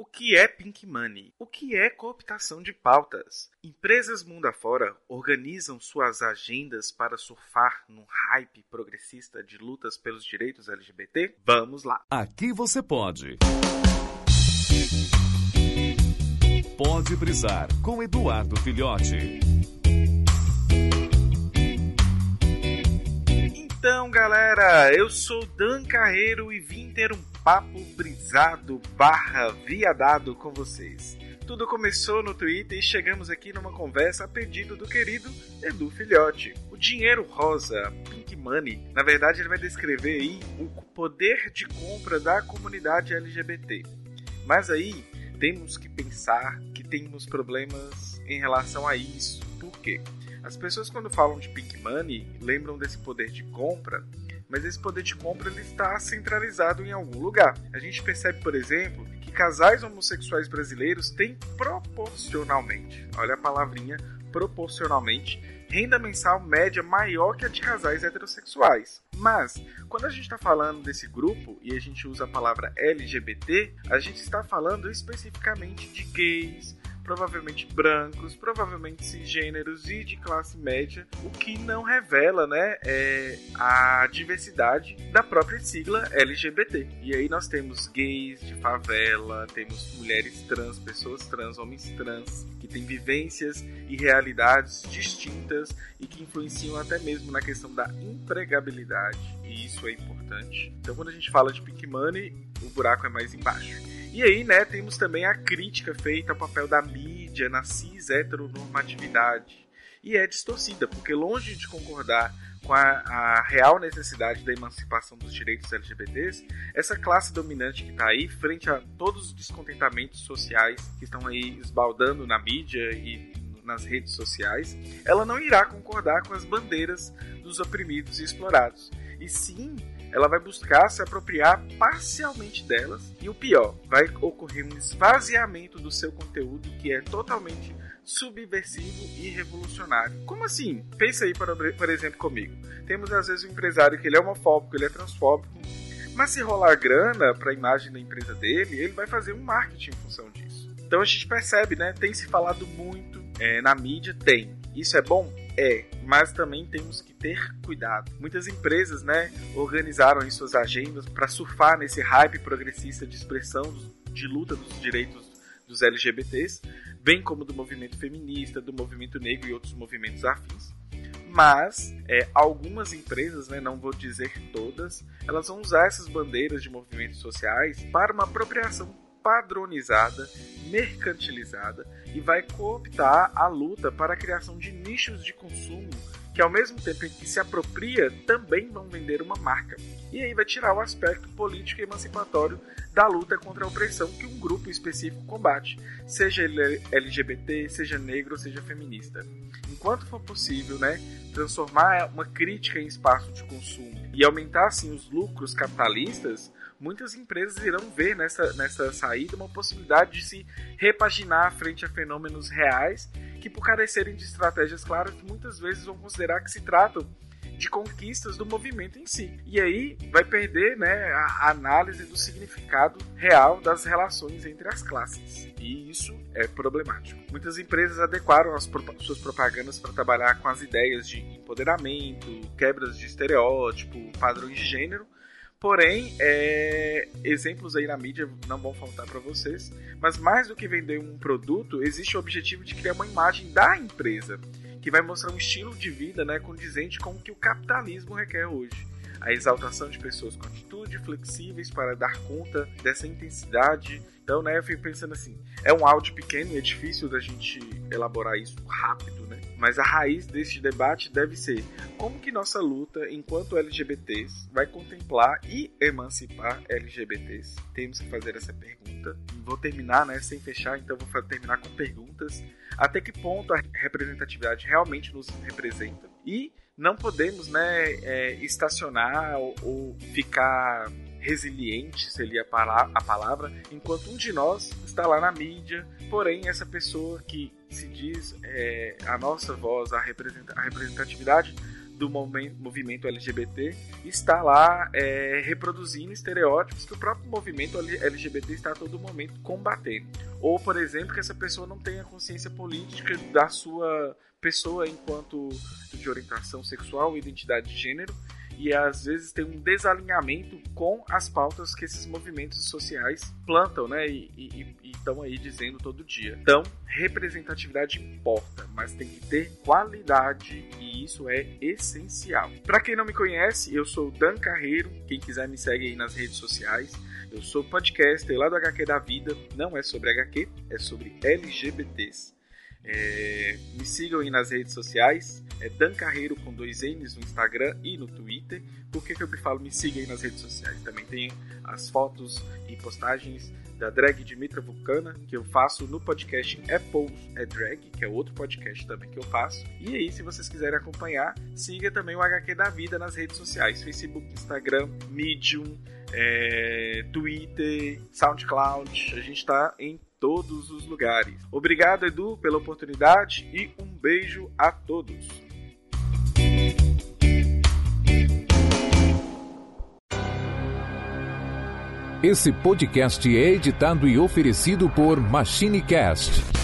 O que é Pink Money? O que é cooptação de pautas? Empresas mundo afora organizam suas agendas para surfar num hype progressista de lutas pelos direitos LGBT? Vamos lá! Aqui você pode. Pode brisar com Eduardo Filhote. Então, galera, eu sou Dan Carreiro e vim ter um papo brisado barra viadado com vocês. Tudo começou no Twitter e chegamos aqui numa conversa a pedido do querido Edu Filhote. O dinheiro rosa, Pink Money, na verdade ele vai descrever aí o poder de compra da comunidade LGBT. Mas aí temos que pensar que temos problemas em relação a isso. Por quê? As pessoas quando falam de Pink Money lembram desse poder de compra mas esse poder de compra ele está centralizado em algum lugar. A gente percebe, por exemplo, que casais homossexuais brasileiros têm proporcionalmente, olha a palavrinha proporcionalmente, renda mensal média maior que a de casais heterossexuais. Mas, quando a gente está falando desse grupo e a gente usa a palavra LGBT, a gente está falando especificamente de gays, provavelmente brancos, provavelmente cisgêneros e de classe média, o que não revela né, é a diversidade da própria sigla LGBT. E aí nós temos gays de favela, temos mulheres trans, pessoas trans, homens trans, que têm vivências e realidades distintas e que influenciam até mesmo na questão da empregabilidade, e isso é importante. Então quando a gente fala de Pink Money, o buraco é mais embaixo. E aí, né, temos também a crítica feita ao papel da mídia na cis heteronormatividade. E é distorcida, porque longe de concordar com a, a, real necessidade da emancipação dos direitos LGBTs, essa classe dominante que está aí, frente a todos os descontentamentos sociais que estão aí esbaldando na mídia e nas redes sociais, ela não irá concordar com as bandeiras dos oprimidos e explorados. E sim ela vai buscar se apropriar parcialmente delas e o pior, vai ocorrer um esvaziamento do seu conteúdo que é totalmente subversivo e revolucionário. Como assim? Pensa aí, por exemplo, comigo. Temos às vezes um empresário que ele é homofóbico, ele é transfóbico, mas se rolar grana para a imagem da empresa dele, ele vai fazer um marketing em função disso. Então a gente percebe, né? Tem se falado muito é, na mídia, tem. Isso é bom? É, mas também temos que ter cuidado. Muitas empresas, né, organizaram em suas agendas para surfar nesse hype progressista de expressão de luta dos direitos dos LGBTs, bem como do movimento feminista, do movimento negro e outros movimentos afins. Mas é, algumas empresas, né, não vou dizer todas, elas vão usar essas bandeiras de movimentos sociais para uma apropriação padronizada, mercantilizada e vai cooptar a luta para a criação de nichos de consumo que ao mesmo tempo em que se apropria, também vão vender uma marca. E aí vai tirar o aspecto político e emancipatório da luta contra a opressão que um grupo específico combate, seja LGBT, seja negro, seja feminista. Enquanto for possível, né, transformar uma crítica em espaço de consumo e aumentar assim os lucros capitalistas, muitas empresas irão ver nessa, nessa saída uma possibilidade de se repaginar frente a fenômenos reais que, por carecerem de estratégias claras, muitas vezes vão considerar que se tratam de conquistas do movimento em si. E aí vai perder né, a análise do significado real das relações entre as classes. E isso é problemático. Muitas empresas adequaram as pro suas propagandas para trabalhar com as ideias de empoderamento, quebras de estereótipo, padrões de gênero, Porém, é, exemplos aí na mídia não vão faltar para vocês. Mas mais do que vender um produto, existe o objetivo de criar uma imagem da empresa que vai mostrar um estilo de vida né, condizente com o que o capitalismo requer hoje. A exaltação de pessoas com atitude flexíveis para dar conta dessa intensidade. Então, né, eu fico pensando assim, é um áudio pequeno e é difícil da gente elaborar isso rápido, né? Mas a raiz deste debate deve ser como que nossa luta enquanto LGBTs vai contemplar e emancipar LGBTs. Temos que fazer essa pergunta. Vou terminar, né, sem fechar, então vou terminar com perguntas. Até que ponto a representatividade realmente nos representa? E não podemos, né, é, estacionar ou, ou ficar resiliente, seria a palavra, enquanto um de nós está lá na mídia, porém essa pessoa que se diz é, a nossa voz, a, representatividade do movimento LGBT está lá é, reproduzindo estereótipos que o próprio movimento LGBT está a todo momento combatendo. Ou, por exemplo, que essa pessoa não tenha consciência política da sua pessoa enquanto de orientação sexual e identidade de gênero e às vezes tem um desalinhamento com as pautas que esses movimentos sociais plantam, né? E estão aí dizendo todo dia. Então, representatividade importa, mas tem que ter qualidade e isso é essencial. Para quem não me conhece, eu sou Dan Carreiro. Quem quiser me segue aí nas redes sociais. Eu sou podcaster lá do HQ da Vida. Não é sobre HQ, é sobre LGBTs. É, me sigam aí nas redes sociais, é Dan Carreiro com dois N's no Instagram e no Twitter. Por que, que eu me falo me siga aí nas redes sociais? Também tem as fotos e postagens da drag Dimitra Vulcana, que eu faço no podcast Apple é Drag, que é outro podcast também que eu faço. E aí, se vocês quiserem acompanhar, siga também o HQ da Vida nas redes sociais: Facebook, Instagram, Medium, é, Twitter, SoundCloud. A gente está em todos os lugares. Obrigado, Edu, pela oportunidade e um beijo a todos. Esse podcast é editado e oferecido por MachineCast